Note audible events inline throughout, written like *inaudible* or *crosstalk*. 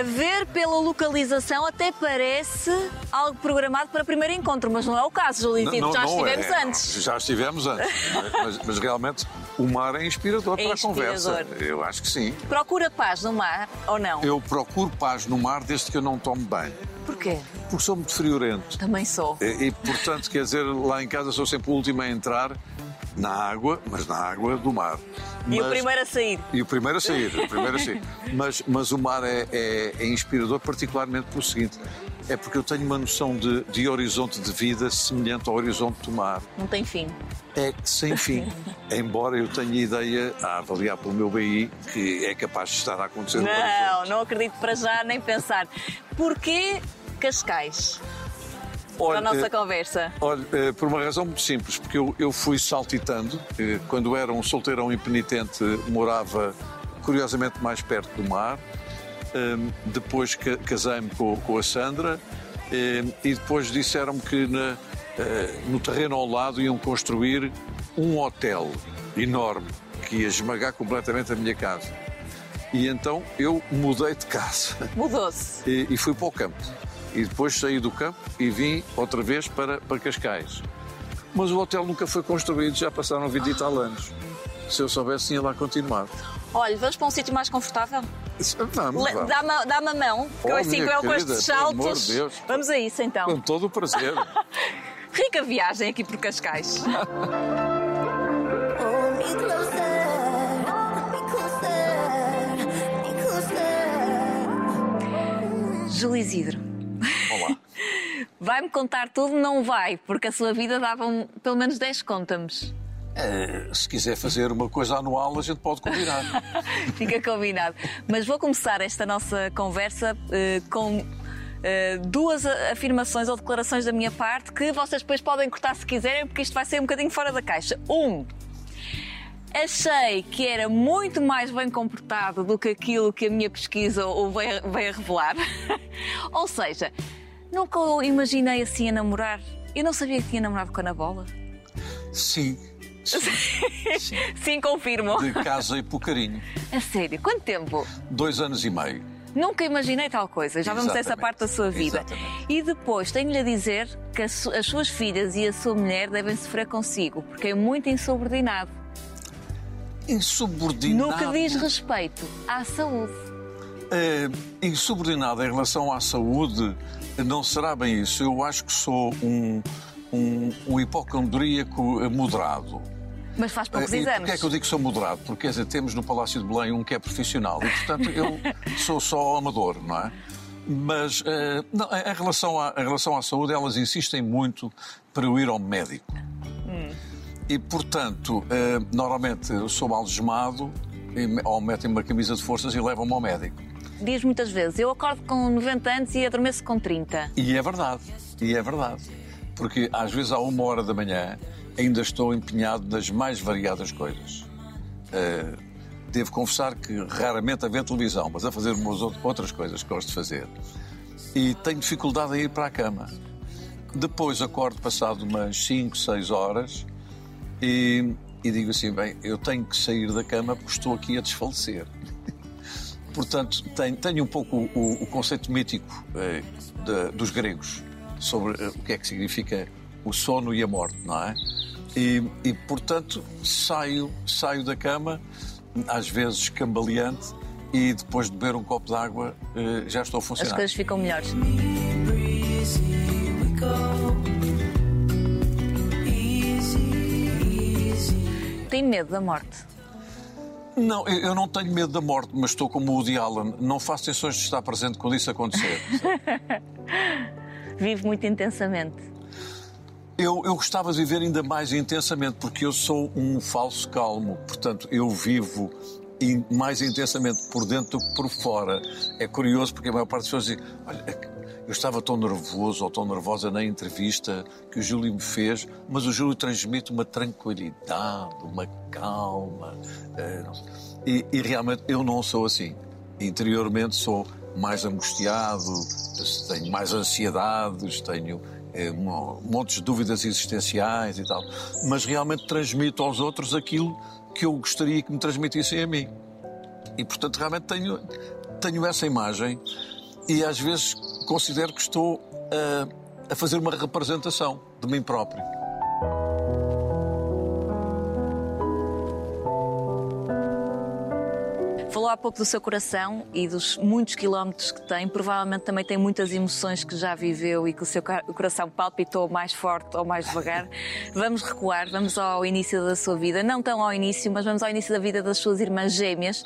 A ver pela localização até parece algo programado para primeiro encontro, mas não é o caso, Júlio. Tipo, já estivemos é, antes. Já estivemos antes. *laughs* mas, mas realmente o mar é inspirador É para inspirador. a conversa. Eu acho que sim. Procura paz no mar ou não? Eu procuro paz no mar desde que eu não tomo banho. Porquê? Porque sou muito friorento. Também sou. E, e, portanto, quer dizer, lá em casa sou sempre o último a entrar na água, mas na água do mar. E o Mas- primeiro a sair. E o primeiro a sair, o primeiro a sair. *laughs* Mas, mas o mar é, é- é inspirador, particularmente pelo seguinte: é porque eu tenho uma noção de, de horizonte de vida semelhante ao horizonte do mar. Não tem fim. É sem fim. *laughs* Embora eu tenha ideia, a avaliar pelo meu BI, que é capaz de estar a acontecer Não, não acredito para já nem pensar. Porquê Cascais? Para a Olha, nossa eh, conversa. Olha, eh, por uma razão muito simples, porque eu, eu fui saltitando. eh, Quando era um solteirão impenitente, morava curiosamente mais perto do mar. Hum, Depois ca- casei-me com, com a Sandra hum, e depois disseram-me que na- no terreno ao lado iam construir um hotel enorme que ia esmagar completamente a minha casa. E então eu mudei de casa Mudou-se. e, e fui para o campo. E depois saí do campo e vim outra vez para, para Cascais. Mas o hotel nunca foi construído, já passaram 20 e tal anos. Se eu soubesse, tinha lá continuado. Olha, vamos para um sítio mais confortável? Vamos, Le- vamos. Dá-me a- dá-me a mão, que eu Oh, assim minha com ele com querida, estes saltos. de Deus. Vamos a isso então. Com todo o prazer. *laughs* Rica viagem aqui por Cascais. *laughs* Closer. Júlio Isidro. Vai-me contar tudo? Não vai, porque a sua vida dava um- pelo menos 10 conta-nos. Eh, se quiser fazer uma coisa anual, a gente pode combinar. *laughs* Fica combinado. Mas vou começar esta nossa conversa eh, com eh, duas afirmações ou declarações da minha parte que vocês depois podem cortar se quiserem, porque isto vai ser um bocadinho fora da caixa. Um. Achei que era muito mais bem comportado do que aquilo que a minha pesquisa o veio, veio a revelar. *laughs* ou seja, nunca o imaginei assim a namorar. Eu não sabia que tinha namorado com a Ana Bola. Sim. Sim. *laughs* Sim. Sim, confirmo. De casa e por carinho. A sério, quanto tempo? Dois anos e meio. Nunca imaginei tal coisa. Já vamos a essa parte da sua vida. Exatamente. E depois tenho-lhe a dizer que as suas filhas e a sua mulher devem sofrer consigo, porque é muito insubordinado. Insubordinado. No que diz respeito à saúde. Eh, insubordinado em relação à saúde, não será bem isso. Eu acho que sou um, um, um hipocondríaco moderado. Mas faz poucos Eh, exames. porquê é que eu digo que sou moderado? Porque quer dizer, temos no Palácio de Belém um que é profissional e, portanto, eu *laughs* sou só amador, não é? Mas eh, não, em, relação à, em relação à saúde, elas insistem muito para eu ir ao médico. E, portanto, eh, normalmente eu sou algemado ou metem-me uma camisa de forças e levam-me ao médico. Diz muitas vezes, eu acordo com 90 anos e adormeço com 30. E é verdade, e é verdade. Porque às vezes, à uma hora da manhã, ainda estou empenhado nas mais variadas coisas. Eh, devo confessar que raramente a ver televisão, mas a fazer umas out- outras coisas que gosto de fazer. E tenho dificuldade em ir para a cama. Depois acordo passado umas 5, 6 horas e, e digo assim: bem, eu tenho que sair da cama porque estou aqui a desfalecer. Portanto, tenho, tenho um pouco o, o conceito mítico eh, de- dos gregos sobre eh, o que é que significa o sono e a morte, não é? E, e, portanto, saio, saio da cama, às vezes cambaleante, e depois de beber um copo de água eh, já estou a As funcionar. coisas ficam melhores. Tem medo da morte. Não, eu eu não tenho medo da morte, mas estou como o Woody Allen. Não faço tensões de estar presente quando isso acontecer. *laughs* Vive muito intensamente. Eu, eu gostava de viver ainda mais intensamente, porque eu sou um falso calmo. Portanto, eu vivo mais intensamente por dentro do que por fora. É curioso, porque a maior parte das pessoas diz: Olha, eu estava tão nervoso ou tão nervosa na entrevista que o Júlio me fez, mas o Júlio transmite uma tranquilidade, uma calma. eh, e, e realmente eu não sou assim. Interiormente sou mais angustiado, tenho mais ansiedades, tenho eh, mo- montes de dúvidas existenciais e tal. Mas realmente transmito aos outros aquilo que eu gostaria que me transmitissem a mim. E, portanto, realmente tenho, tenho essa imagem e às vezes considero que estou a, a fazer uma representação de mim próprio. Falou há pouco do seu coração e dos muitos quilómetros que tem. Provavelmente também tem muitas emoções que já viveu e que o seu coração palpitou mais forte ou mais devagar. *laughs* Vamos recuar, vamos ao início da sua vida. Não tão ao início, mas vamos ao início da vida das suas irmãs gêmeas,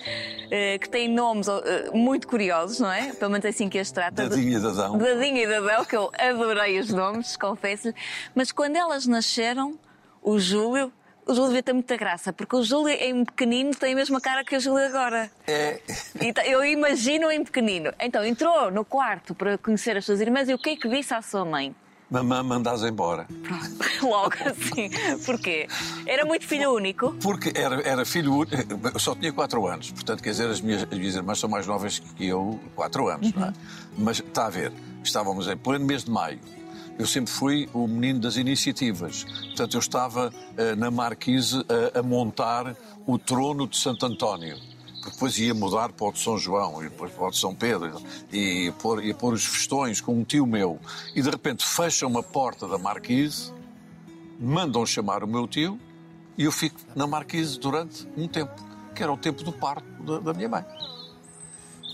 eh, que têm nomes eh, muito curiosos, não é? Pelo menos é assim que as trata. Dadinha e Dadão. Dadinha e Dadão, que eu adorei os nomes, confesso-lhe. Mas quando elas nasceram, o Júlio. O Júlio devia ter muita graça, porque o Júlio em pequenino tem a mesma cara que o Júlio agora. É, Então, eu imagino em pequenino. Então entrou no quarto para conhecer as suas irmãs e o que é que disse à sua mãe? mamã mandas embora. Pronto, *laughs* logo assim. Porquê? Era muito filho único. Porque era, era filho único, eu só tinha 4 anos, portanto, quer dizer, as minhas, as minhas irmãs são mais novas que eu, 4 anos, não é? Mas está a ver, estávamos em pleno mês de maio. Eu sempre fui o menino das iniciativas. Portanto, eu estava eh, na Marquise a, a montar o trono de Santo António. Depois ia mudar para o de São João e depois para o de São Pedro e pôr, ia pôr os festões com um tio meu. E de repente fecham uma porta da Marquise mandam chamar o meu tio e eu fico na Marquise durante um tempo, que era o tempo do parto da, da minha mãe.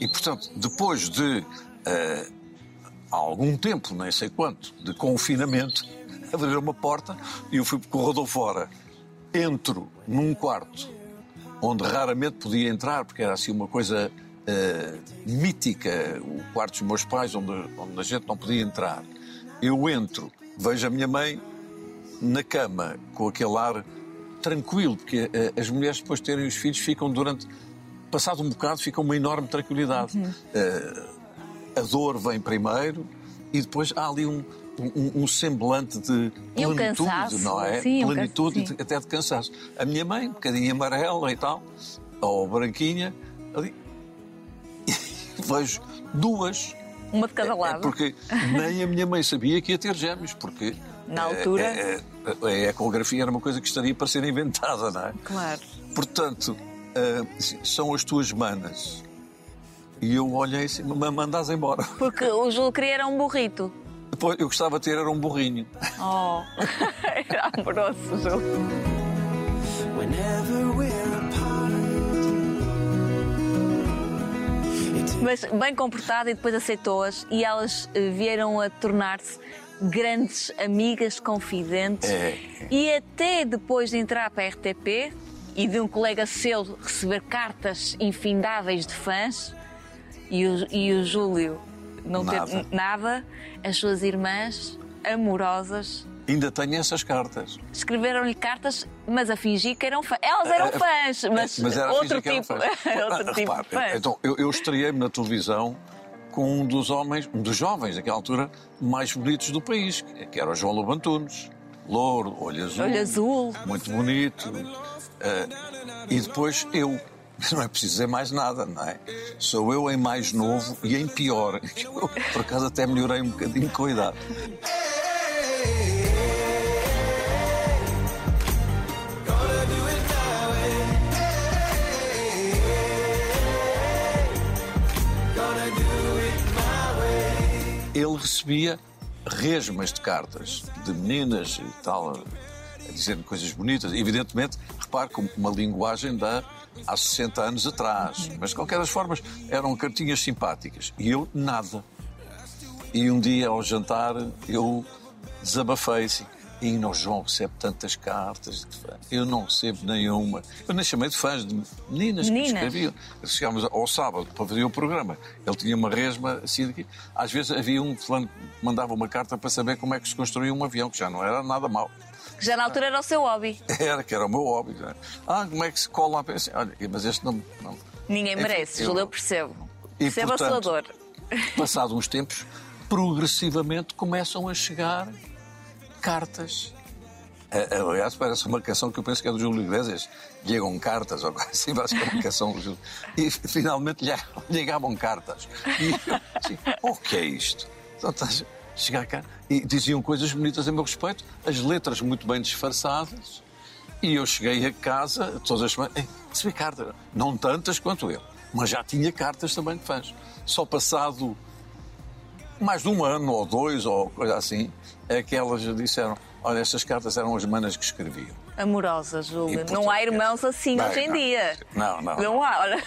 E, portanto, depois de eh, algum tempo, nem sei quanto, de confinamento, abriram uma porta e eu fui por corredor fora. Entro num quarto onde raramente podia entrar, porque era assim uma coisa eh, mítica, o quarto dos meus pais, onde, onde a gente não podia entrar. Eu entro, vejo a minha mãe na cama, com aquele ar tranquilo, porque eh, as mulheres depois de terem os filhos ficam durante. Passado um bocado, ficam uma enorme tranquilidade. Eh, a dor vem primeiro e depois há ali um, um, um semblante de um plenitude, cansaço, não é? sim, plenitude cansaço, e até de cansaço. A minha mãe, um bocadinho amarela e tal, ou branquinha, ali. *laughs* Vejo duas Uma de cada é lado. porque nem a minha mãe sabia que ia ter gêmeos, porque. Na eh, altura? eh, eh, A ecografia era uma coisa que estaria para ser inventada, não é? Claro. Portanto, eh, são as tuas manas. E eu olhei assim, me mandas embora. *laughs* Porque o Júlio queria era um burrito. Depois, eu gostava de ter era um burrinho. Oh, *laughs* era amoroso, Júlio. Whenever we're apart, Mas bem comportada e depois aceitou-as e elas eh, vieram a tornar-se grandes amigas, confidentes. É. E até depois de entrar para a RTP e de um colega seu receber cartas infindáveis de fãs e o, e o Júlio não ter Nada. nada, as suas irmãs amorosas Ainda tenho essas cartas. escreveram-lhe cartas, mas a fingir que eram fãs. Elas eram Eh, fãs, mas, Mas era outro tipo, *laughs* outro tipo repare, fãs. Então, eu, eu estreiei-me na televisão com um dos homens, um dos jovens naquela altura, mais bonitos do país, que era o João Lobo Antunes. Louro, olho azul. Olho azul. Muito bonito. Eh, e depois eu. Não é preciso dizer mais nada, não é? Sou eu em mais novo e em pior. Eu, por acaso até melhorei um bocadinho com a idade. ele recebia resmas de cartas de meninas e tal, a dizer coisas bonitas. Evidentemente, repare, com uma linguagem da há 60 anos atrás. Mas, de qualquer das formas, eram cartinhas simpáticas. E eu, nada. E um dia, ao jantar, eu desabafei assim. E não, João recebe tantas cartas de fãs. Eu não recebo nenhuma. Eu nem chamei de fãs, de meninas, que me Meninas. escreviam. Chegámos ao sábado para fazer o programa. Ele tinha uma resma assim daqui. Às vezes havia um fulano que mandava uma carta para saber como é que se construía um avião, que já não era nada mau. Que já na altura era o seu hobby. *laughs* Era, que era o meu hobby. é? Ah, como é que se cola a peça? Olha, mas este não. não. Ninguém Enfim, merece, eu- Júlio, eu percebo. E, Percebo a sua portanto, dor. Passado uns tempos, progressivamente começam a chegar cartas. Aliás, parece uma canção que eu penso que é do Júlio Iglesias. Chegam cartas, ou assim, parece que é uma canção do Júlio. E finalmente lhe ligavam cartas. E eu, assim, o que é isto? Então chegar cá. E diziam coisas bonitas a meu respeito, as letras muito bem disfarçadas. E eu cheguei a casa, todas as semanas, "Ei, recebi cartas. Não tantas quanto eu. Mas já tinha cartas também de fãs. Só passado mais de um ano ou dois ou coisa assim, é que elas disseram: Olha, estas cartas eram as manas que escreviam. Amorosa, Júlia. Não há irmãos assim Bem, hoje em não. dia. Não, não. Não há, olha.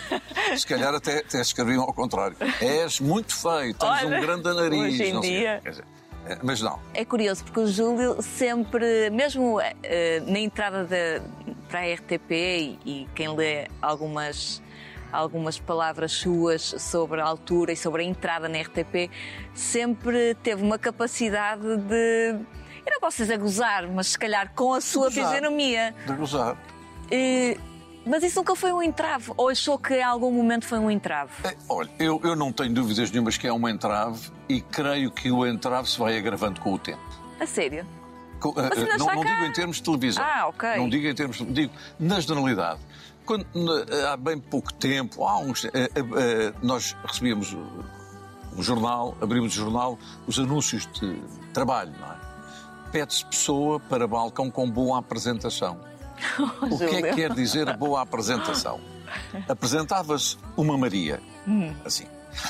Se calhar até, até escreviam ao contrário. És muito feio, tens Olha, um grande nariz. hoje em sei. dia. Dizer, é, Mas não. É curioso porque o Júlio sempre, mesmo eh, na entrada da- para a RTP e, e quem lê algumas algumas palavras suas sobre a altura e sobre a entrada na RTP, sempre teve uma capacidade de, eu não posso dizer gozar, mas se calhar com a sua Gozar. fisionomia. De gozar. Eh, mas isso nunca foi um entrave? Ou achou que em algum momento foi um entrave? É, olha, eu, eu não tenho dúvidas nenhumas que é um entrave e creio que o entrave se vai agravando com o tempo. A sério? Co- eh, Mas eh, não não cá. digo em termos de televisão. Ah, ok. Não digo em termos. Digo na generalidade. Quando, há bem pouco tempo, há uns, eh, eh, nós recebíamos uh, um jornal, abrimos o jornal, os anúncios de trabalho, não é? Pede-se pessoa para balcão com boa apresentação. *laughs* O que é que quer dizer boa apresentação? Apresentava-se uma Maria, assim.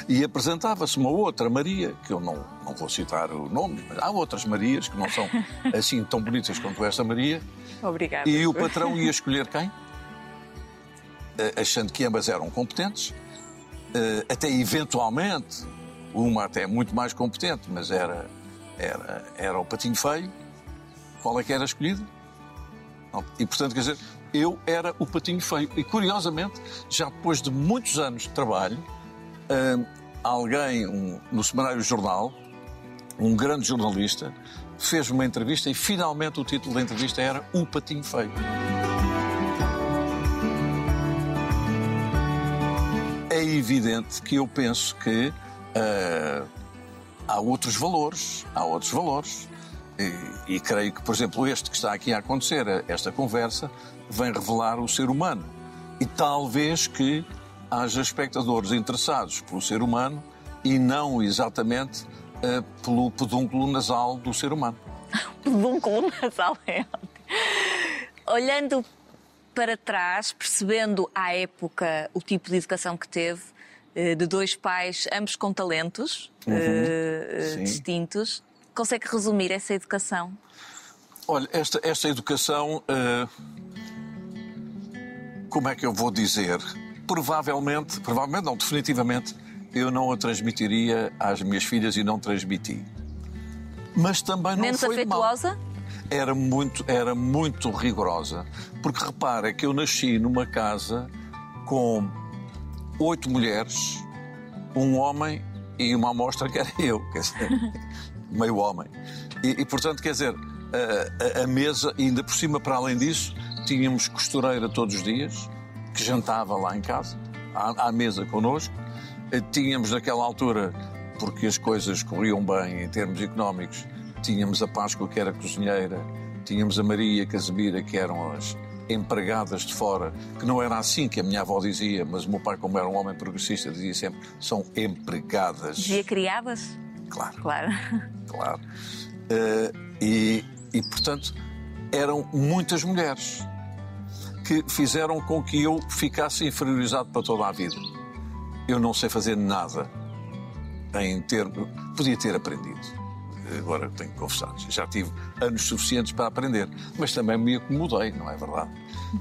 E apresentava-se uma outra Maria, que eu não, não vou citar o nome, mas há outras Marias que não são *laughs* assim tão bonitas quanto esta Maria. Obrigada. E o patrão ia *laughs* escolher quem? Achando que ambas eram competentes, eh, até eventualmente, uma até muito mais competente, mas era, era, era o patinho feio. Qual é que era escolhido? E portanto, quer dizer, eu era o patinho feio. E curiosamente, já depois de muitos anos de trabalho, eh, alguém um- no Semanário Jornal, um grande jornalista, fez uma entrevista e finalmente o título da entrevista era O Patinho Feio. É evidente que eu penso que ah, há outros valores, há outros valores. E, e creio que, por exemplo, este que está aqui a acontecer, esta conversa, vem revelar o ser humano. E talvez que haja espectadores interessados pelo ser humano e não exatamente ah, pelo pedúnculo nasal do ser humano. *laughs* pedúnculo nasal é. Olhando para trás, percebendo à época o tipo de educação que teve, de dois pais, ambos com talentos eh, eh, Sim. distintos, consegue resumir essa educação? Olha, esta, esta educação, eh, como é que eu vou dizer? Provavelmente, provavelmente não, definitivamente, eu não a transmitiria às minhas filhas e não transmiti. Mas também não Menos foi de mal. afetuosa? Era muito, era muito rigorosa. Porque repara que eu nasci numa casa com oito mulheres, um homem e uma amostra que era *laughs* eu, quer dizer, meio homem. E, e, portanto, quer dizer, a, a- a mesa, ainda por cima, para além disso, tínhamos costureira todos os dias, que jantava lá em casa, à, à mesa connosco. Eh, Tínhamos naquela altura, porque as coisas corriam bem em termos económicos, tínhamos a Páscoa, que era cozinheira, tínhamos a Maria Casimira, que eram as empregadas de fora, que não era assim que a minha avó dizia, mas o meu pai, como era um homem progressista, dizia sempre: são empregadas. Dizia criadas? Claro Claro. *laughs* claro. Eh, e, e, portanto, eram muitas mulheres que fizeram com que eu ficasse inferiorizado para toda a vida. Eu não sei fazer nada em termos. Podia ter aprendido. Agora tenho que confessar. Já tive anos suficientes para aprender. Mas também me acomodei, não é verdade?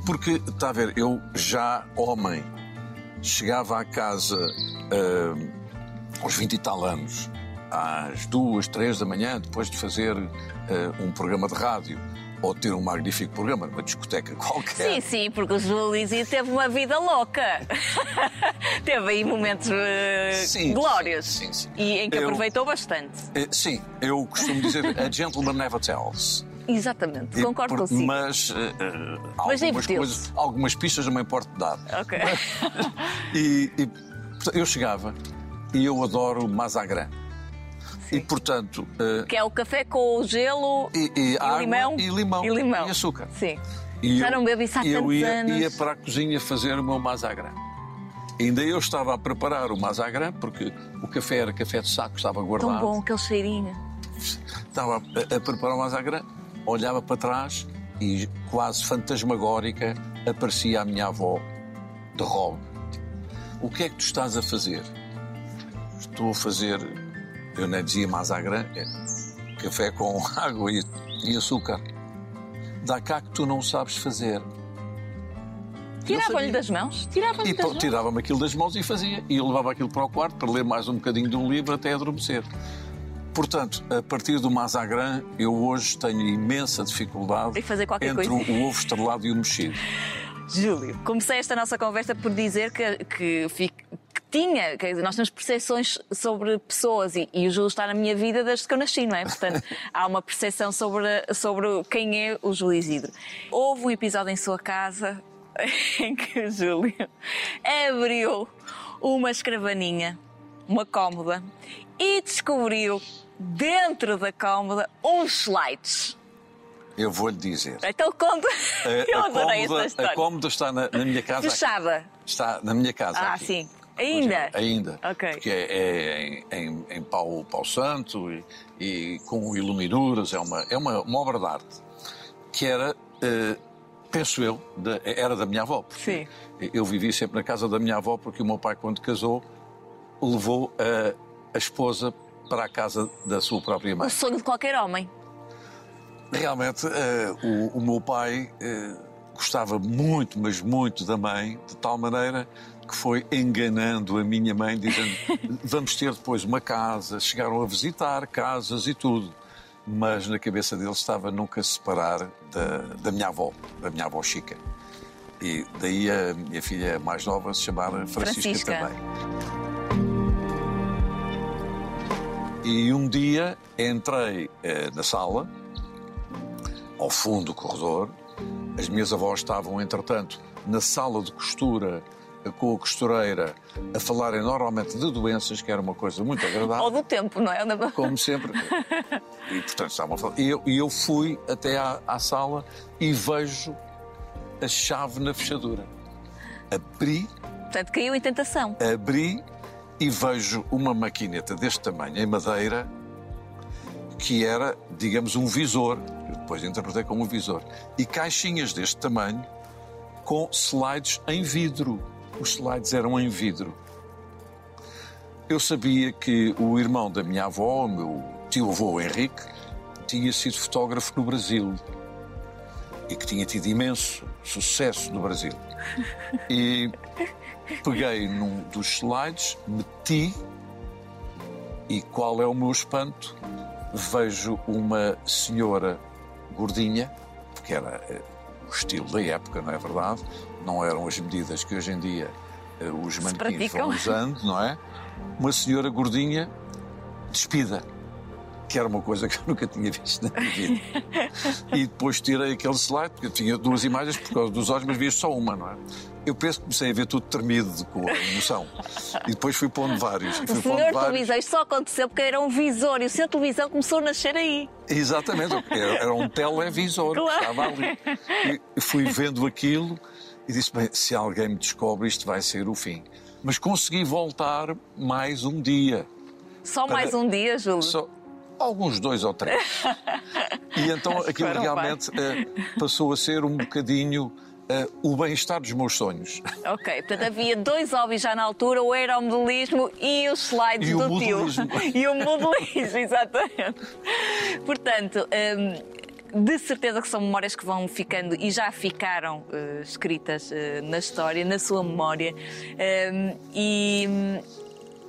Porque, está a ver, eu já homem chegava à casa. ah, aos 20 e tal anos, às duas, três da manhã, depois de fazer eh, um programa de rádio ou ter um magnífico programa numa discoteca *laughs* qualquer. Sim, sim, porque o Júlio Lizzy teve uma vida louca. *laughs* teve aí momentos eh, Sim, glórios sim, sim. e em que Eu- aproveitou bastante. Eh, sim, eu costumo dizer a gentleman never tells. Exatamente, E concordo por- consigo. Mas, eh, Mas algumas, coisas, algumas pistas não me importo de dar. Ok. *laughs* E, e, portanto, eu chegava e eu adoro Mazagran. E, portanto, eh, Que é o café com o gelo e, e água limão? e limão E limão. açúcar. Sim. E Já eu- não bebo isso há e eu ia, anos. ia para a cozinha fazer o meu mazagran. Ainda eu estava a preparar o mazagran, porque o café era café de saco, estava Tão guardado. bom aquele cheirinho. Estava a, a preparar o mazagran, olhava para trás e quase fantasmagórica aparecia a minha avó de robe. o que é que tu estás a fazer? Estou a fazer, eu nem dizia mazagran, é café com *laughs* água e, e açúcar. Dá cá que tu não sabes fazer. Tirava-lhe das mãos? Tirava-lhe E tirava-me aquilo das mãos e fazia. E eu levava aquilo para o quarto para ler mais um bocadinho de um livro até adormecer. Portanto, a partir do Mazagran, eu hoje tenho imensa dificuldade Em fazer qualquer entre coisa. o, ovo estrelado e o mexido. *laughs* Júlio, comecei esta nossa conversa por dizer que, que tinha, quer dizer, nós temos percepções sobre pessoas e, e o Júlio está na minha vida desde que eu nasci, não é? Portanto, *laughs* há uma percepção sobre, sobre quem é o Júlio Isidro. Houve um episódio em sua casa *laughs* em que o Júlio abriu uma escrivaninha, uma cómoda, e descobriu dentro da cómoda uns slides. Eu vou-lhe dizer. Então conta. A, *laughs* Eu a adorei cómoda, esta a história. cómoda está na, na minha casa. Fechada. Está na minha casa. Ah, aqui. sim. Ainda? Ainda. Ok. Porque é, é em, em, em pau, pau santo e, e com iluminuras. É uma, é uma, uma obra de arte que era, eh, penso eu, da- era da minha avó. Sim. Eu vivi sempre na casa da minha avó porque o meu pai, quando casou, levou a, a esposa para a casa da sua própria mãe. O sonho de qualquer homem. Realmente, eh, o, o meu pai eh, gostava muito, mas muito da mãe, de tal maneira que foi enganando a minha mãe, dizendo: *laughs* vamos ter depois uma casa. Chegaram a visitar casas e tudo. Mas na cabeça dele estava nunca se separar da, da minha avó, da minha avó Chica. E daí a minha filha mais nova se chamar Francisca, Francisca. também. E um dia entrei eh, na sala, ao fundo do corredor. As minhas avós estavam, entretanto, na sala de costura com a costureira a falarem normalmente de doenças, que era uma coisa muito agradável Ou do tempo, não é? como sempre. E, portanto, estavam a falar. E eu, eu fui até à, à sala e vejo a chave na fechadura. Abri, Portanto, caiu em tentação. abri e vejo uma maquineta deste tamanho, em madeira, que era, digamos, um visor. Eu depois interpretei como um visor. E caixinhas deste tamanho com slides em vidro. Os slides eram em vidro. Eu sabia que o irmão da minha avó, meu tio-avô Henrique, tinha sido fotógrafo no Brasil e que tinha tido imenso sucesso no Brasil. E peguei num dos slides, meti e qual é o meu espanto? Vejo uma senhora gordinha, porque era eh, o estilo da época, não é verdade? Não eram as medidas que hoje em dia eh, os manequins vão usando, não é? Uma senhora gordinha despida, que era uma coisa que eu nunca tinha visto na minha vida. *laughs* E depois tirei aquele slide, porque eu tinha duas imagens por causa dos olhos, mas via só uma, não é? Eu penso que comecei a ver tudo tremido de- com a emoção. E depois fui pondo vários. E O fui senhor pondo vários. televisão, isto só aconteceu porque era um visor e o senhor televisão começou a nascer aí. Exatamente, era um televisor Claro. que estava ali. E fui vendo aquilo e disse: bem, se alguém me descobre, isto vai ser o fim. Mas consegui voltar mais um dia. Só Para- mais um dia, Júlio. Só alguns dois ou três. *laughs* E então aquilo realmente eh, passou a ser um bocadinho eh, o bem-estar dos meus sonhos. Ok, portanto havia dois hobbies já na altura, o modelismo e os slides E o do tio. modelismo. E o modelismo, *laughs* exatamente. Portanto, hum, de certeza que são memórias que vão ficando e já ficaram eh, escritas eh, na história, na sua memória. Hum, e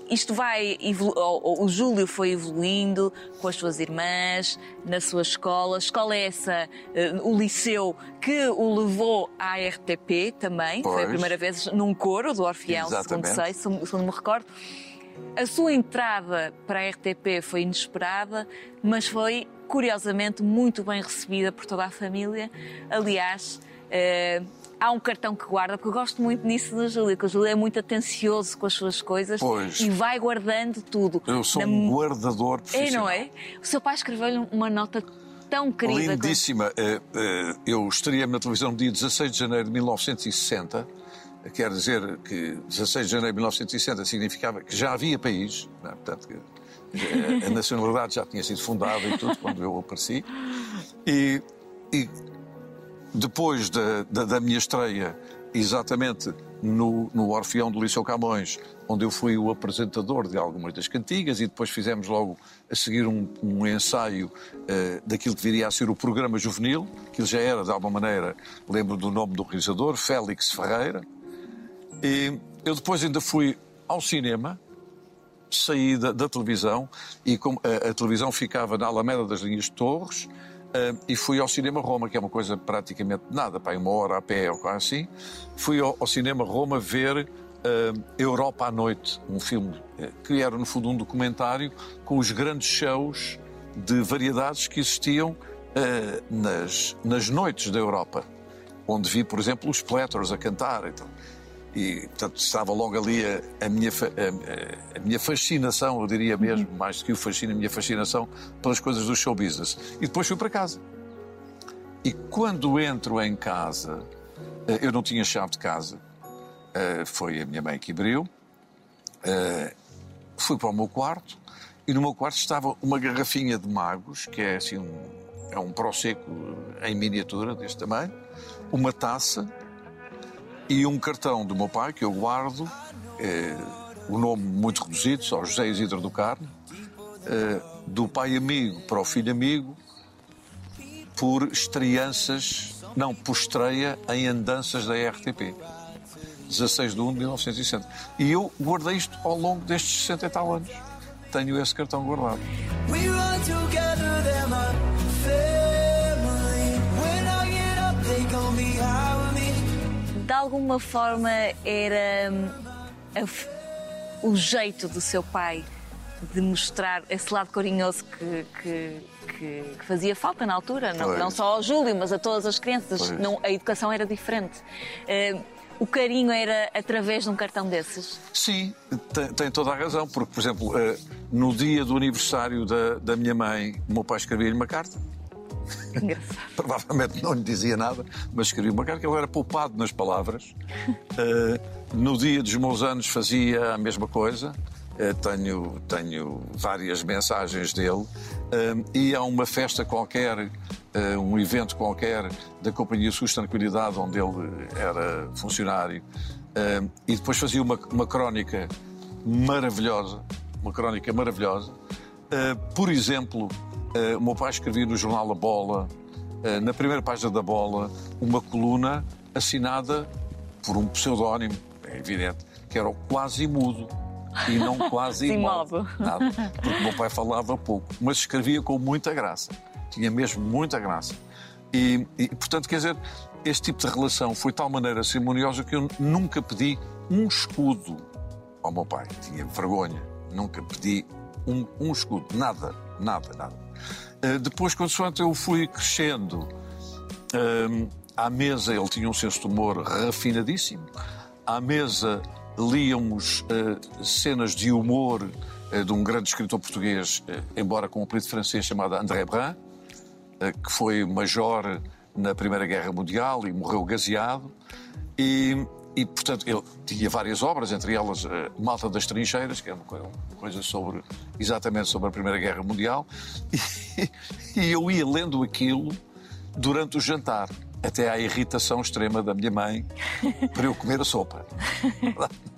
isto vai evolu- o Júlio foi evoluindo com as suas irmãs na sua escola. Escola essa, eh, o liceu que o levou à RTP também. Foi a Pois. primeira vez num coro do Orfeão, segundo sei, segundo segundo me recordo. A sua entrada para a RTP foi inesperada, mas foi curiosamente muito bem recebida por toda a família. Aliás, eh, há um cartão que guarda, porque eu gosto muito nisso do Júlio, que o Júlio é muito atencioso com as suas coisas Pois. e vai guardando tudo. Eu sou Na- um guardador É, profissional. não é? O seu pai escreveu-lhe uma nota tão querida. Lindíssima. Eh, eh, Eu estreiei na televisão no dia 16 de janeiro de 1960. Quer dizer que 16 de janeiro de 1960 significava que já havia país, é? portanto, que, eh, a nacionalidade já tinha sido fundada e tudo quando eu apareci. E, e depois da, da- da minha estreia, exatamente no, no Orfeão do Liceu Camões, onde eu fui o apresentador de algumas das cantigas e depois fizemos logo a seguir um, um ensaio eh, daquilo que viria a ser o programa juvenil, que ele já era, de alguma maneira, lembro do nome do realizador, Félix Ferreira. E eu depois ainda fui ao cinema, saí da, da televisão e como a, a televisão ficava na Alameda das Linhas de Torres eh, e fui ao Cinema Roma, que é uma coisa praticamente nada, para uma hora a pé ou quase assim. Fui ao, ao Cinema Roma ver eh, Europa à Noite, um filme eh, que era no fundo um documentário com os grandes shows de variedades que existiam eh, nas, nas noites da Europa, onde vi, por exemplo, os Platters a cantar. Então, e, portanto, estava logo ali a, a minha, a- a, minha fascinação, eu diria mesmo, mais do que o fascínio, a minha fascinação pelas coisas do show business. E depois fui para casa. E quando entro em casa, eh, eu não tinha chave de casa, eh, foi a minha mãe que abriu, eh, fui para o meu quarto. E no meu quarto estava uma garrafinha de magos, que é assim um, é um prosecco em miniatura deste tamanho, uma taça e um cartão do meu pai que eu guardo, eh, o nome muito reduzido, só José Isidro do Carmo, eh, do pai amigo para o filho amigo, por estreanças, não, por estreia em andanças da RTP. 16 de 1 de 1960. E eu guardei isto ao longo destes 60 e tal anos. Tenho esse cartão guardado. De alguma forma era hum, a o jeito do seu pai de mostrar esse lado carinhoso que, que, que- que fazia falta na altura, não, não só ao Júlio, mas a todas as crianças. Não, a educação era diferente. Eh, o carinho era através de um cartão desses. Sim, tem, tem toda a razão, porque, por exemplo, eh, no dia do aniversário da, da minha mãe, o meu pai escrevia-lhe uma carta. Engraçado. *laughs* Provavelmente não lhe dizia nada, mas escrevia uma carta que ele era poupado nas palavras. *laughs* Eh, no dia dos meus anos fazia a mesma coisa. Eh, tenho, tenho várias mensagens dele. Eh, ia a uma festa qualquer, um evento qualquer da Companhia SUS Tranquilidade, onde ele era funcionário. E depois fazia uma, uma crónica maravilhosa, uma crónica maravilhosa. Por exemplo, eh, o meu pai escrevia no jornal A Bola, eh, na primeira página da Bola, uma coluna assinada por um pseudónimo, é evidente, que era o quase mudo e não *laughs* quase imodo. Nada, porque o meu pai falava pouco, mas escrevia com muita graça. Tinha mesmo muita graça. E, e, portanto, quer dizer, este tipo de relação foi de tal maneira cerimoniosa que eu nunca pedi um escudo ao meu pai. Tinha vergonha. Nunca pedi um, um escudo. Nada, nada, nada. Eh, depois, consoante eu fui crescendo, Hum, à mesa ele tinha um senso de humor refinadíssimo. À mesa líamos eh, cenas de humor eh, de um grande escritor português, embora com um apelido francês chamado André Brun, que foi major na Primeira Guerra Mundial e morreu gaseado. E, e, portanto, ele tinha várias obras, entre elas eh, Malta das Trincheiras, que é uma coisa, sobre, exatamente sobre a Primeira Guerra Mundial. *laughs* E, e eu ia lendo aquilo durante o jantar, até à irritação extrema da minha mãe para eu comer a sopa. *laughs*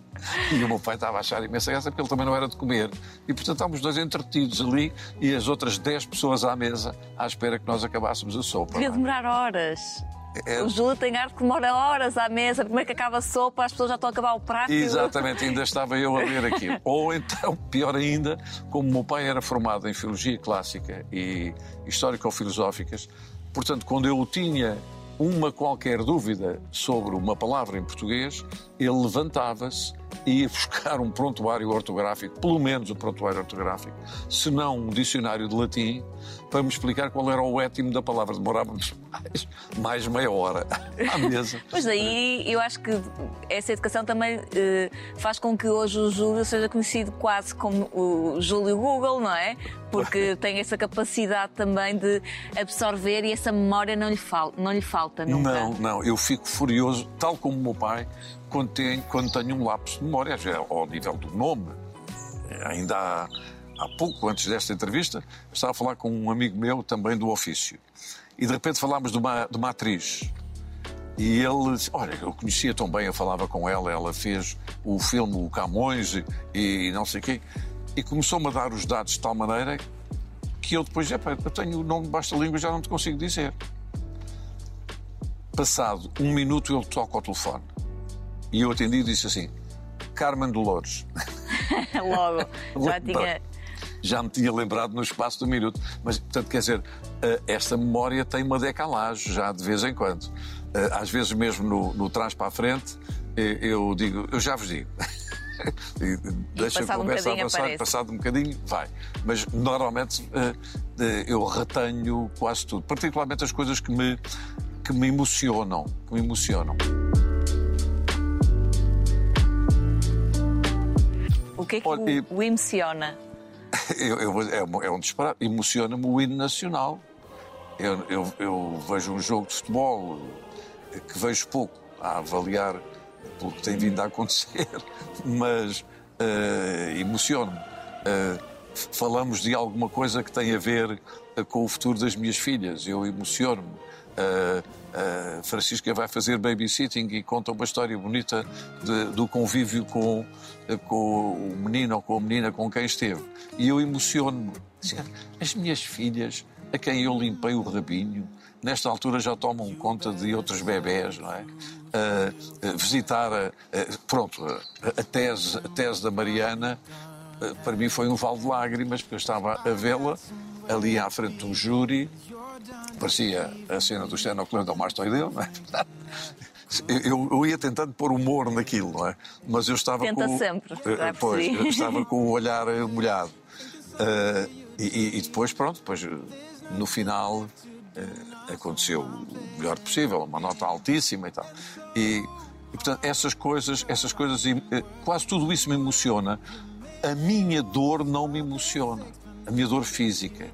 E o meu pai estava a achar imensa graça porque ele também não era de comer. E portanto estávamos dois entretidos ali e as outras 10 pessoas à mesa à espera que nós acabássemos a sopa. Devia é? demorar horas. É- O Júlio tem arte que demora horas à mesa, primeiro que acaba a sopa, as pessoas já estão a acabar o prato. Exatamente, ainda estava eu a ler aquilo. *laughs* Ou então, pior ainda, como o meu pai era formado em Filologia Clássica e Histórico-Filosóficas, portanto, quando eu tinha uma qualquer dúvida sobre uma palavra em português, ele levantava-se e ia *laughs* buscar um prontuário ortográfico, pelo menos um prontuário ortográfico, se não um dicionário de latim, para me explicar qual era o étimo da palavra. Demorávamos *laughs* mais, mais meia hora *laughs* à mesa. Mas daí eu acho que essa educação também eh, faz com que hoje o Júlio seja conhecido quase como o Júlio Google, não é? Porque tem essa capacidade também de absorver e essa memória não lhe, fal não lhe falta nunca. Não, não, eu fico furioso, tal como o meu pai, quando tenho, quando tenho um lapso de memória, já ao nível do nome. Ainda há, há pouco, antes desta entrevista, estava a falar com um amigo meu também do ofício. E de repente falámos de uma, de uma atriz. E ele disse, olha, eu conhecia tão bem, eu falava com ela, ela fez o filme O Camões e, e não sei o quê. E começou-me a dar os dados de tal maneira que eu depois, eu tenho o nome debaixo da língua já não te consigo dizer. Passado um minuto ele toca ao telefone. E eu atendi e disse assim, Carmen Dolores. *laughs* Logo, *laughs* já tinha. Já me tinha lembrado no espaço um minuto. Mas, portanto, quer dizer, eh, esta memória tem uma decalagem já de vez em quando. Eh, Às vezes mesmo no, no trás para a frente, eh, eu digo, eu já vos digo. *laughs* E Deixa a um conversa bocadinho avançar, aparece. passado um bocadinho, vai. Mas normalmente eu retenho quase tudo, particularmente as coisas que me, que me emocionam. Que me emocionam. O que é que Olha, o, e- o emociona? *laughs* Eu, eu é, um- é um disparate. Emociona-me o hino nacional. Eu, eu- eu vejo um jogo de futebol eh, que vejo pouco a avaliar pelo que tem vindo a acontecer, *laughs* mas eh, emociona-me. Eh, f- falamos de alguma coisa que tem a ver eh, com o futuro das minhas filhas. Eu emociono-me. Eh, eh, Francisca vai fazer babysitting e conta uma história bonita de- do convívio com, com o menino ou com a menina com quem esteve. E eu emociono-me. As minhas filhas, a quem eu limpei o rabinho, nesta altura já tomam conta de outros bebés, não é? Ah, visitar, a, a- pronto, a, a tese, a tese da Mariana, ah, para mim foi um vale de lágrimas, porque eu estava a vê-la ali à frente do júri, parecia a cena do Steno ao Mastro dele, não é? Eu, eu ia tentando pôr humor naquilo, não é? Mas eu estava Tenta com. sempre, já Pois, eu estava com o olhar molhado. Eh, e, e- depois, pronto, depois, no final eh, aconteceu o melhor possível, uma nota altíssima e tal. E, e, portanto, essas coisas, essas coisas, quase tudo isso me emociona. A minha dor não me emociona. A minha dor física.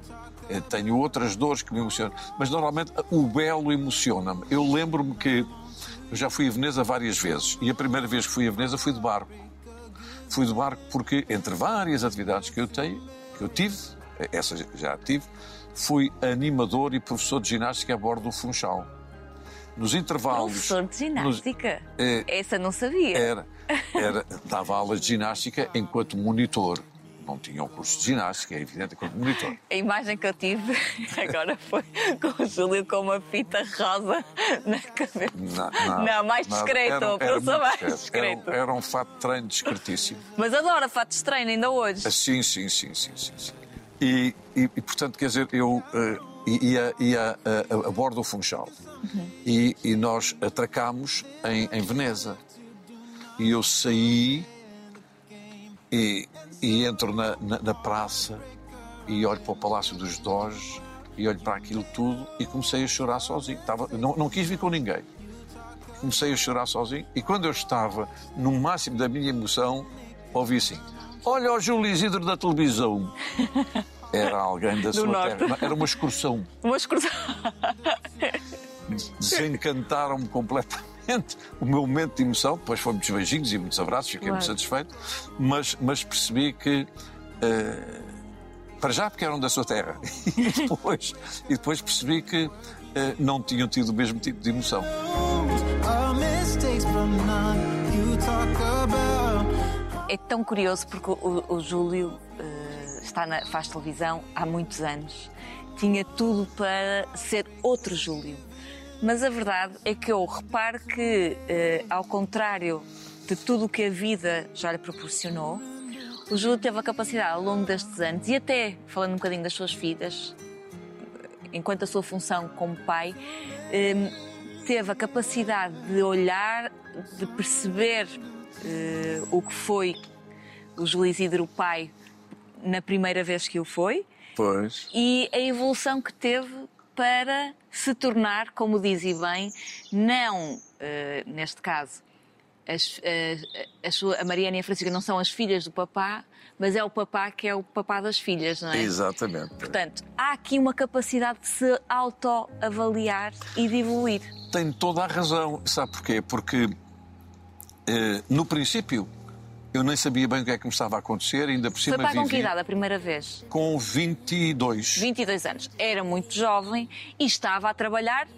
Tenho outras dores que me emocionam. Mas normalmente o belo emociona-me. Eu lembro-me que eu já fui a Veneza várias vezes. E a primeira vez que fui a Veneza fui de barco. Fui de barco porque, entre várias atividades que eu tenho, que eu tive, essa já tive, fui animador e professor de ginástica a bordo do Funchal. Nos intervalos. Professor de ginástica? Eh, Essa não sabia. Era, era, dava aulas de ginástica enquanto monitor. Não tinha um curso de ginástica, é evidente, enquanto monitor. A imagem que eu tive *laughs* agora foi com o Júlio com uma fita rosa na cabeça. Não, não, Não, mais discreto, Era- era eu sou muito mais Era, discreto. um- era um fato de treino discretíssimo. Mas adora fatos de treino ainda hoje. Ah, Sim, sim, sim, sim, sim. sim. E, e, e, portanto, quer dizer, eu eh, ia, ia a, a, a bordo do Funchal e, e nós atracámos em, em Veneza. E eu saí e, e entro na, na, na praça e olho para o Palácio dos Doges e olho para aquilo tudo e comecei a chorar sozinho. Estava, não, não quis vir com ninguém. Comecei a chorar sozinho e quando eu estava no máximo da minha emoção, ouvi assim: Olha o Júlio Isidro da televisão. *laughs* Era alguém da sua norte. terra. Era uma excursão. Uma excursão. *laughs* Desencantaram-me completamente o meu momento de emoção. Depois foi muitos beijinhos e muitos abraços, fiquei muito Claro. satisfeito. Mas, mas percebi que. eh, para já, porque eram da sua terra. *laughs* E depois, e depois percebi que eh, não tinham tido o mesmo tipo de emoção. É tão curioso porque o, o Júlio eh, está na, faz televisão há muitos anos. Tinha tudo para ser outro Júlio. Mas a verdade é que eu reparo que, eh, ao contrário de tudo o que a vida já lhe proporcionou, o Júlio teve a capacidade ao longo destes anos, e até falando um bocadinho das suas filhas, enquanto a sua função como pai, eh, teve a capacidade de olhar, de perceber eh, o que foi o Júlio Isidro pai na primeira vez que o foi Pois. e a evolução que teve para se tornar, como dizia bem, não, eh, neste caso, as, eh, as sua- a Mariana e a Francisca não são as filhas do papá, mas é o papá que é o papá das filhas, não é? Exatamente. Portanto, há aqui uma capacidade de se autoavaliar e de evoluir. Tem toda a razão. Sabe porquê? Porque, eh, no princípio, Eu nem sabia bem o que é que me estava a acontecer, ainda por cima Foi com que idade a primeira vez? com 22. 22 anos. Era muito jovem e estava a trabalhar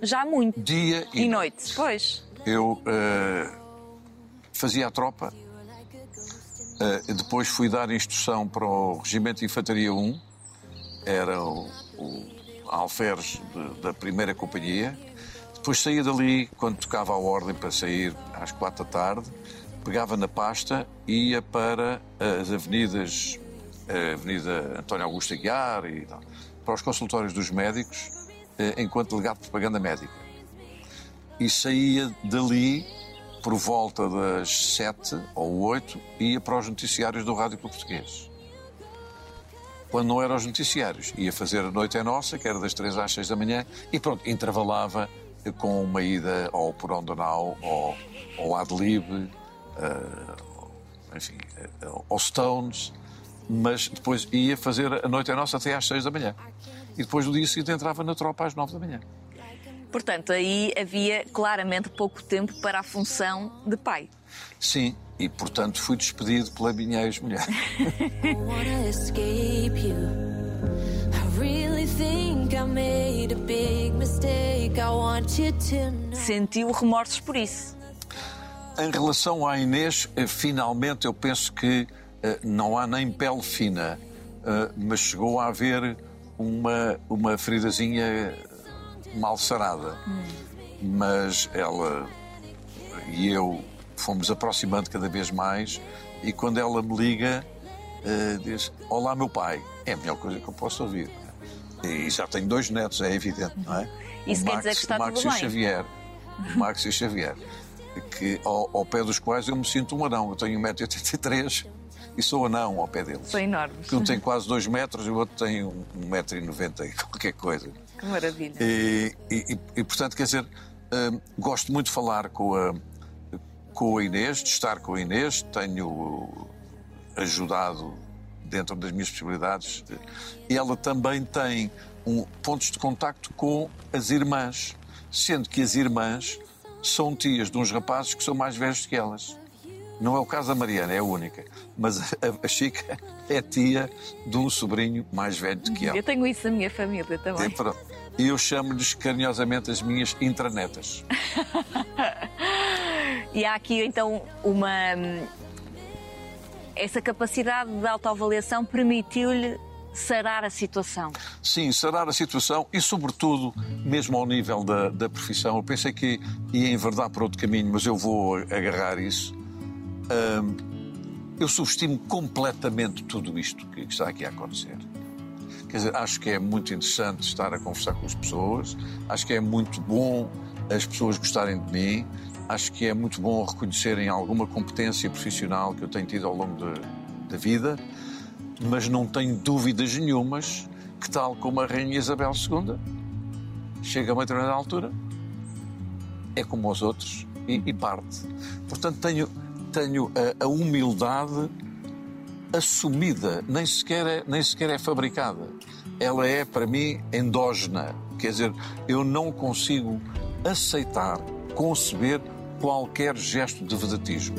já muito. Dia e, E noite. Pois. Eu eh, fazia a tropa, eh, depois fui dar instrução para o Regimento de Infantaria 1, era o, o alferes de- da primeira companhia. Depois saía dali, quando tocava a ordem para sair às quatro da tarde, pegava na pasta e ia para as avenidas, a Avenida António Augusto Aguiar e tal, para os consultórios dos médicos, eh, enquanto delegado de propaganda médica e saía dali por volta das sete ou oito ia para os noticiários do Rádio Clube Português. Quando não eram os noticiários, ia fazer a Noite é Nossa, que era das três às seis da manhã, e pronto, intervalava com uma ida ao Porão ao, ao Adlib, eh, enfim, eh, aos Stones, mas depois ia fazer a Noite é Nossa até às seis da manhã. E depois, no dia seguinte, entrava na tropa às nove da manhã. Portanto, aí havia claramente pouco tempo para a função de pai. Sim, e portanto fui despedido pela minha ex-mulher. *laughs* wanna escape you. I really think I made a big mistake. I want you to know. Sentiu remorsos por isso. Em relação à Inês, eh, finalmente eu penso que eh, não há nem pele fina, eh, mas chegou a haver uma, uma feridazinha mal sarada. Mas ela e eu fomos aproximando cada vez mais e quando ela me liga, diz: Olá, meu pai. É a melhor coisa que eu posso ouvir. E já tenho dois netos, é evidente, não é? Isso o quer Max, dizer que está Max tudo e o bem. Xavier. Max e Xavier. Que, ao, ao pé dos quais eu me sinto um anão. Eu tenho 1,83m e sou anão ao pé deles. São enormes. Que um tem quase 2 metros e o outro tem 1,90m e qualquer coisa. Que maravilha. E, e- e- portanto, quer dizer, hum, gosto muito de falar com a, com a Inês, de estar com a Inês, tenho ajudado dentro das minhas possibilidades. E ela também tem um, pontos de contacto com as irmãs, sendo que as irmãs são tias de uns rapazes que são mais velhos que elas. Não é o caso da Mariana, é a única. Mas a, a Chica é tia de um sobrinho mais velho do que ela. Eu tenho isso na minha família também. E eu chamo-lhes carinhosamente as minhas intranetas. *laughs* E há aqui então uma. hum, Essa capacidade de autoavaliação permitiu-lhe sarar a situação. Sim, sarar a situação e, sobretudo, mesmo ao nível da, da profissão. Eu pensei que ia enverdar por outro caminho, mas eu vou agarrar isso. Eu subestimo completamente tudo isto que está aqui a acontecer. Quer dizer, acho que é muito interessante estar a conversar com as pessoas, acho que é muito bom as pessoas gostarem de mim, acho que é muito bom reconhecerem alguma competência profissional que eu tenho tido ao longo da vida, mas não tenho dúvidas nenhumas que, tal como a Rainha Isabel II, chega a uma determinada altura, é como os outros e, e parte. Portanto, tenho, tenho a, a humildade assumida, nem sequer, é, nem sequer é fabricada. Ela é, para mim, endógena. Quer dizer, eu não consigo aceitar, conceber qualquer gesto de vedatismo.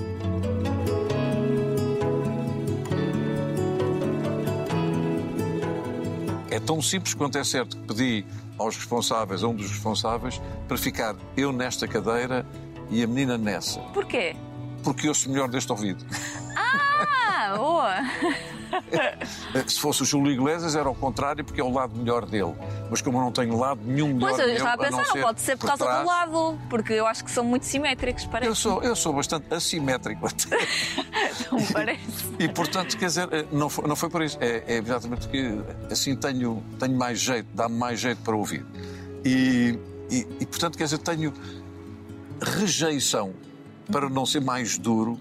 É tão simples quanto é certo que pedi aos responsáveis, a um dos responsáveis, para ficar eu nesta cadeira e a menina nessa. Porquê? Porque eu sou melhor deste ouvido. Ah, boa! *laughs* *laughs* Se fosse o Júlio Iglesias era ao contrário, porque é o lado melhor dele. Mas como eu não tenho lado nenhum melhor Pois eu estava a pensar, ser pode ser por causa trás, do lado, porque eu acho que são muito simétricos, parece. Eu sou, eu sou bastante assimétrico até. *laughs* Não parece? E portanto, quer dizer, eh, não foi, não foi por isso. É, é exatamente que assim tenho, tenho mais jeito, dá-me mais jeito para ouvir. E, e, e, portanto, quer dizer, tenho rejeição para não ser mais duro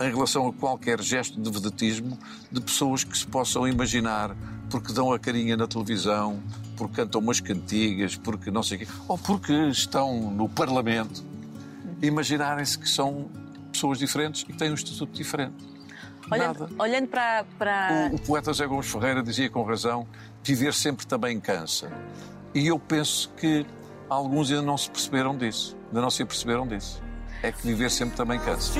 em relação a qualquer gesto de vedatismo de pessoas que se possam imaginar porque dão a carinha na televisão, porque cantam umas cantigas, porque não sei o quê, ou porque estão no Parlamento, imaginarem-se que são pessoas diferentes e que têm um estatuto diferente. Olhando, olhando para. para... O, o poeta José Gomes Ferreira dizia com razão: viver sempre também cansa. E eu penso que alguns ainda não se perceberam disso. Ainda não se perceberam disso. É que viver sempre também cansa.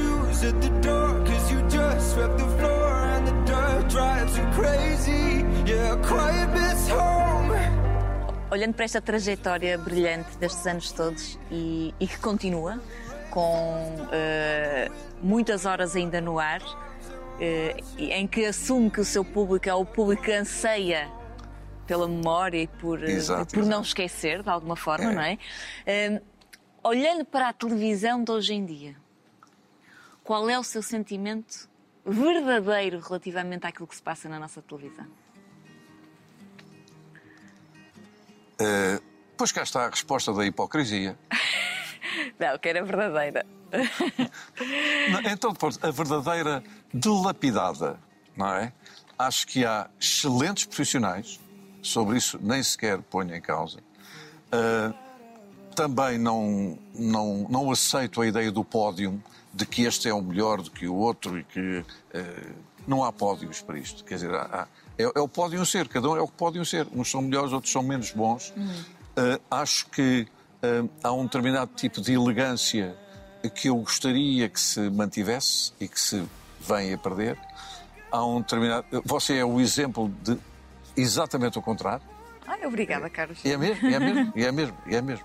Olhando para esta trajetória brilhante destes anos todos e, e que continua, com eh, muitas horas ainda no ar, e em que assume que o seu público é o público que anseia pela memória e por, eh, Exato, por não esquecer, de alguma forma, É. não é? Eh, olhando para a televisão de hoje em dia, qual é o seu sentimento verdadeiro relativamente àquilo que se passa na nossa televisão? Eh, pois cá está a resposta da hipocrisia. *laughs* Não, que era verdadeira. Não, Então, a verdadeira dilapidada, não é? Acho que há excelentes profissionais, sobre isso nem sequer ponho em causa. Ah, também não, não, não aceito a ideia do pódio, de que este é o melhor do que o outro e que ah, não há pódios para isto. Quer dizer, há- há- é, é o pódio ser, cada um é o que pode ser. Uns são melhores, outros são menos bons. Ah, acho que ah, há um determinado tipo de elegância que eu gostaria que se mantivesse e que se vem a perder. Há um determinado. Você é o exemplo de exatamente o contrário. Ai, obrigada, Carlos. É mesmo, é mesmo, é mesmo, é mesmo.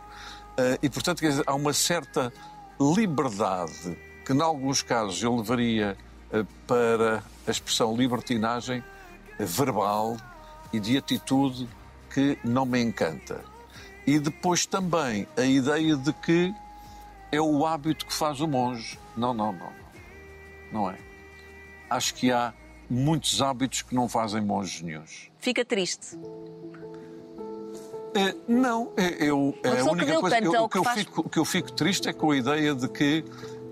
Ah, e portanto, dizer, há uma certa liberdade que, em alguns casos, eu levaria ah, para a expressão libertinagem verbal e de atitude que não me encanta. E depois também a ideia de que é o hábito que faz o monge. Não, não, não. Não, é. Acho que há muitos hábitos que não fazem monges nenhuns. Fica triste. É, não, é, eu, é a única coisa tanto eu- o que, que eu faz- fico, que eu fico triste é com a ideia de que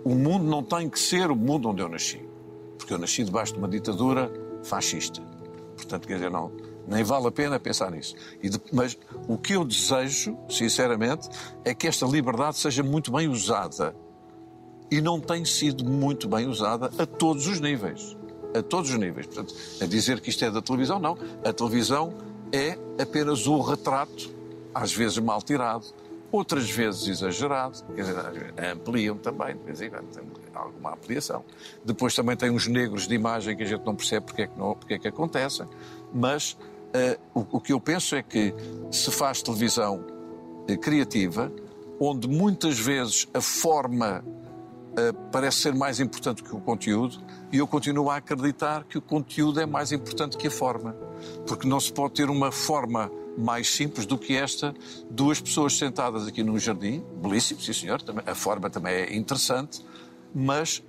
o mundo não tem que ser o mundo onde eu nasci. Porque eu nasci debaixo de uma ditadura fascista. Portanto, quer dizer, não, nem vale a pena pensar nisso. De- mas o que eu desejo, sinceramente, é que esta liberdade seja muito bem usada. E não tem sido muito bem usada a todos os níveis. A todos os níveis. Portanto, a dizer que isto é da televisão, não. A televisão é apenas o retrato, às vezes mal tirado, outras vezes exagerado, quer dizer, ampliam também, de vez em quando tem alguma ampliação. Depois também tem uns negros de imagem que a gente não percebe porque é que, não, porque é que acontecem, mas eh, o, o que eu penso é que se faz televisão eh, criativa, onde muitas vezes a forma Uh, parece ser mais importante que o conteúdo e eu continuo a acreditar que o conteúdo é mais importante que a forma. Porque não se pode ter uma forma mais simples do que esta, duas pessoas sentadas aqui num jardim, belíssimo, sim senhor, a forma também é interessante, mas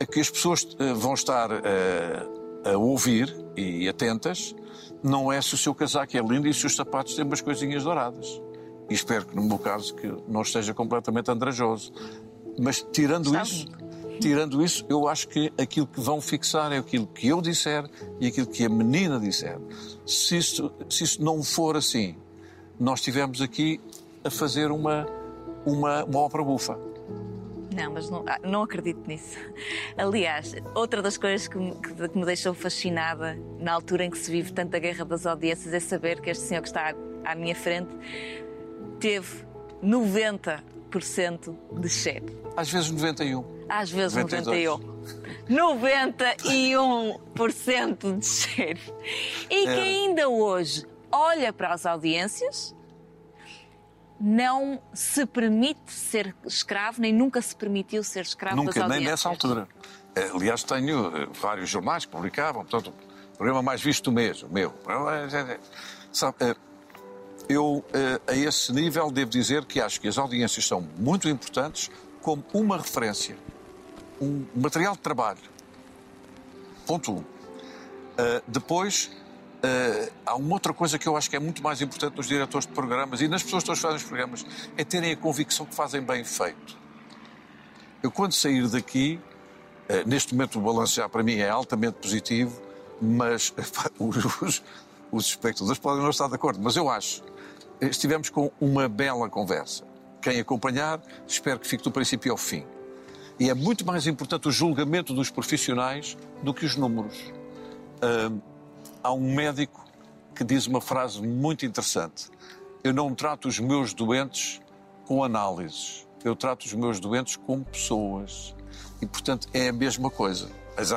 a que as pessoas uh, vão estar uh, a ouvir e atentas não é se o seu casaco é lindo e se os sapatos têm umas coisinhas douradas. E espero que no meu caso que não esteja completamente andrajoso. Mas tirando Está isso, tirando isso, eu acho que aquilo que vão fixar é aquilo que eu disser e aquilo que a menina disser. Se isso, se isso não for assim, nós estivemos aqui a fazer uma, uma, uma ópera bufa. Não, mas não, ah, não acredito nisso. Aliás, outra das coisas que me, que- que me deixou fascinada na altura em que se vive tanta guerra das audiências é saber que este senhor que está à, à minha frente teve 90% de share. Às vezes 91. Às vezes 92. 91. 91% de share. E que É. ainda hoje olha para as audiências, não se permite ser escravo, nem nunca se permitiu ser escravo das Nunca, nem audiências. nessa altura. Eh, Aliás, tenho eh, vários jornais que publicavam, portanto, o programa mais visto do mês, o meu. Eh, Sabe, eh, eu, eh, a esse nível, devo dizer que acho que as audiências são muito importantes como uma referência, um material de trabalho. Ponto um. Uh, depois, uh, há uma outra coisa que eu acho que é muito mais importante nos diretores de programas e nas pessoas que fazem os programas, é terem a convicção que fazem bem feito. Eu, quando sair daqui, neste momento o balanço já para mim é altamente positivo, mas *laughs* os, os espectadores podem não estar de acordo, mas eu acho. Estivemos com uma bela conversa. Quem acompanhar, espero que fique do princípio ao fim. E é muito mais importante o julgamento dos profissionais do que os números. Hum, há um médico que diz uma frase muito interessante: Eu não trato os meus doentes com análises, eu trato os meus doentes como pessoas. E, portanto, é a mesma coisa.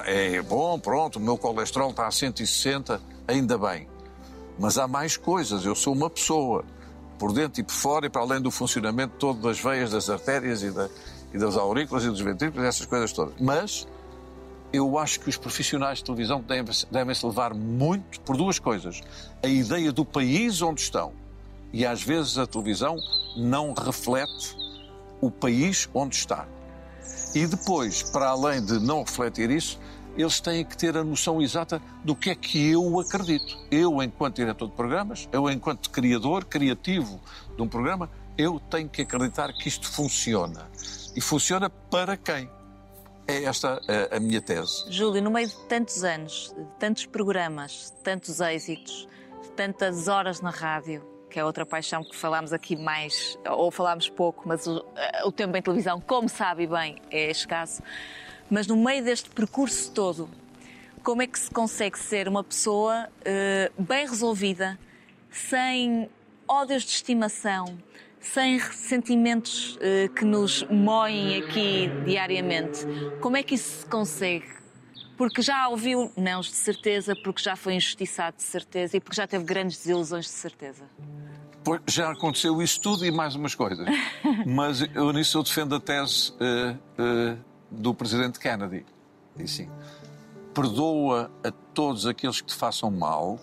É bom, pronto, o meu colesterol está a 160, ainda bem. Mas há mais coisas. Eu sou uma pessoa, por dentro e por fora, e para além do funcionamento todo das veias, das artérias e, da- e das aurículas e dos ventrículos, essas coisas todas. Mas eu acho que os profissionais de televisão devem, devem se levar muito por duas coisas. A ideia do país onde estão. E às vezes a televisão não reflete o país onde está. E depois, para além de não refletir isso, eles têm que ter a noção exata do que é que eu acredito. Eu, enquanto diretor de programas, eu, enquanto criador, criativo de um programa, eu tenho que acreditar que isto funciona. E funciona para quem? É esta a, a minha tese. Júlio, no meio de tantos anos, de tantos programas, de tantos êxitos, de tantas horas na rádio, que é outra paixão que falámos aqui mais, ou falámos pouco, mas o, eh, o tempo em televisão, como sabe bem, é escasso. Mas no meio deste percurso todo, como é que se consegue ser uma pessoa eh, bem resolvida, sem ódios de estimação, sem ressentimentos eh, que nos moem aqui diariamente? Como é que isso se consegue? Porque já ouviu nãos de certeza, porque já foi injustiçado de certeza e porque já teve grandes desilusões de certeza. Pois, já aconteceu isso tudo e mais umas coisas. *laughs* Mas eu nisso eu defendo a tese eh, do presidente Kennedy. Diz assim, perdoa a todos aqueles que te façam mal,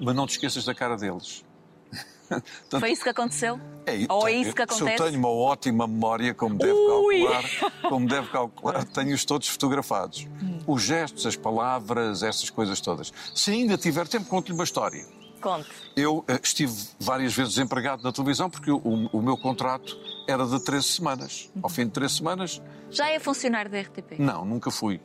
mas não te esqueças da cara deles. *laughs* Portanto, Foi isso que aconteceu? É, Ou é tenho- isso que Se eu acontece? tenho uma ótima memória, como deve Ui! calcular, *laughs* como deve calcular, tenho-os todos fotografados. Hum. Os gestos, as palavras, essas coisas todas. Se ainda tiver tempo, conto-lhe uma história. Conte. Eu eh, estive várias vezes desempregado na televisão porque o, o meu contrato era de 13 semanas. Ao fim de 13 semanas, Já é funcionário da RTP? não, nunca fui.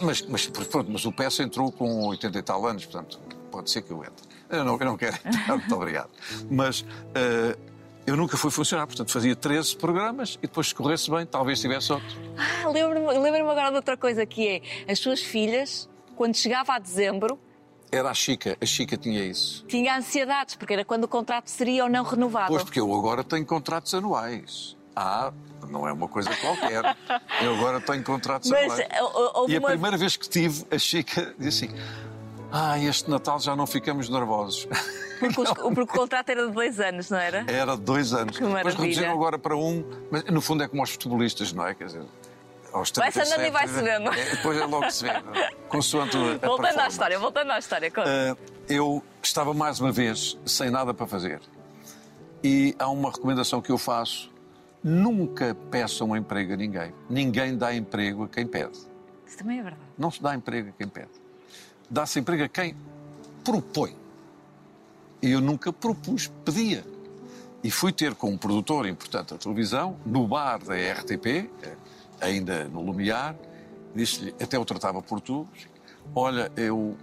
Mas, mas, pronto, mas o PS entrou com 80 e tal anos, portanto, pode ser que eu entre. Eu não, eu não quero *laughs* entrar, muito obrigado. Mas eh, eu nunca fui funcionário, portanto, fazia 13 programas e depois, se corresse bem, talvez tivesse outro. Ah, lembro-me lembro agora de outra coisa que é as suas filhas, quando chegava a dezembro, Era a Chica, a Chica tinha isso. tinha ansiedades, porque era quando o contrato seria ou não renovado. Pois, porque eu agora tenho contratos anuais. Ah, não é uma coisa qualquer. Eu agora tenho contratos Mas anuais. eh, E a uma... primeira vez que tive, a Chica disse assim: Ah, este Natal já não ficamos nervosos. Porque, os- porque o contrato era de dois anos, não era? Era de dois anos. Mas reduziram agora para um. Mas no fundo é como aos futebolistas, não é? Quer dizer, aos Vai-se andando e 37, vai-se vendo. é, depois é logo que se vê. é? Consoante a Voltando à história, voltando à história. Ah, eu estava mais uma vez sem nada para fazer. E há uma recomendação que eu faço: nunca peçam emprego a ninguém. Ninguém dá emprego a quem pede. Isso também é verdade. Não se dá emprego a quem pede. Dá-se emprego a quem propõe. E eu nunca propus, pedia. E fui ter com um produtor importante da televisão, no bar da RTP, eh, ainda no Lumiar, disse-lhe, até o tratava por tu, olha, eu,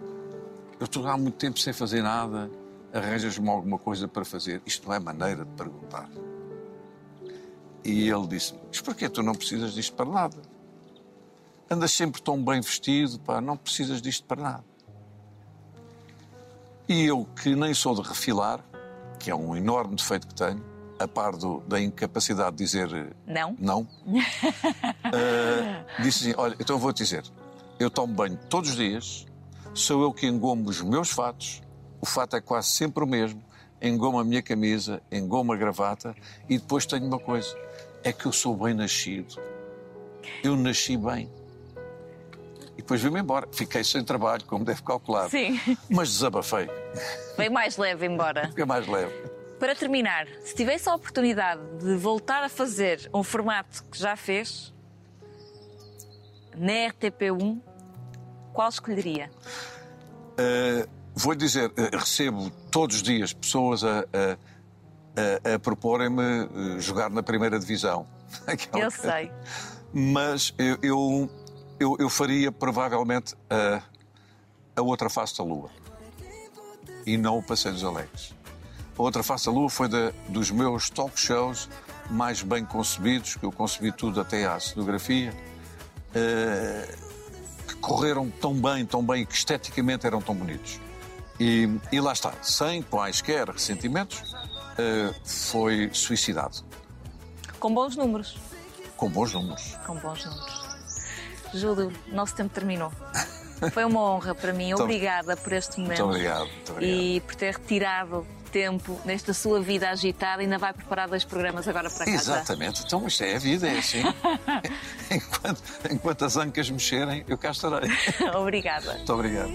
eu estou há muito tempo sem fazer nada, arranjas-me alguma coisa para fazer. Isto não é maneira de perguntar. E ele disse-me, mas porquê tu não precisas disto para nada? Andas sempre tão bem vestido, pá, não precisas disto para nada. E eu, que nem sou de refilar, que é um enorme defeito que tenho, a par do- da incapacidade de dizer eh, Não? não, *laughs* eh, disse assim: Olha, então vou-te dizer, eu tomo banho todos os dias, sou eu que engomo os meus fatos, o fato é quase sempre o mesmo, engomo a minha camisa, engomo a gravata e depois tenho uma coisa: é que eu sou bem nascido. Eu nasci bem. E depois vim-me embora. Fiquei sem trabalho, como deve calcular. Sim. Mas desabafei. Veio mais leve embora. Fiquei mais leve. Para terminar, se tivesse a oportunidade de voltar a fazer um formato que já fez, na RTP1, qual escolheria? Uh, vou dizer, uh, recebo todos os dias pessoas a, a, a- a proporem-me uh, jogar na primeira divisão. *laughs* Eu que- sei. Mas eu, eu, eu, eu faria provavelmente a, a outra face da Lua. E não o Passeio dos Alegres. A outra face da Lua foi da- dos meus talk shows mais bem concebidos, que eu concebi tudo até à cenografia, eh, que correram tão bem, tão bem, que esteticamente eram tão bonitos. E, e lá está, sem quaisquer ressentimentos, eh, foi suicidado. Com bons números. Com bons números. Com bons números. Júlio, nosso tempo terminou. *laughs* Foi uma honra para mim. Obrigada por este momento. Muito obrigado. Muito obrigado. E por ter retirado tempo nesta sua vida agitada. Ainda vai preparar dois programas agora para casa. Exatamente. Então, isto é a vida, é assim. *laughs* enquanto, enquanto as ancas mexerem, eu cá estarei. *laughs* Obrigada. Muito obrigado.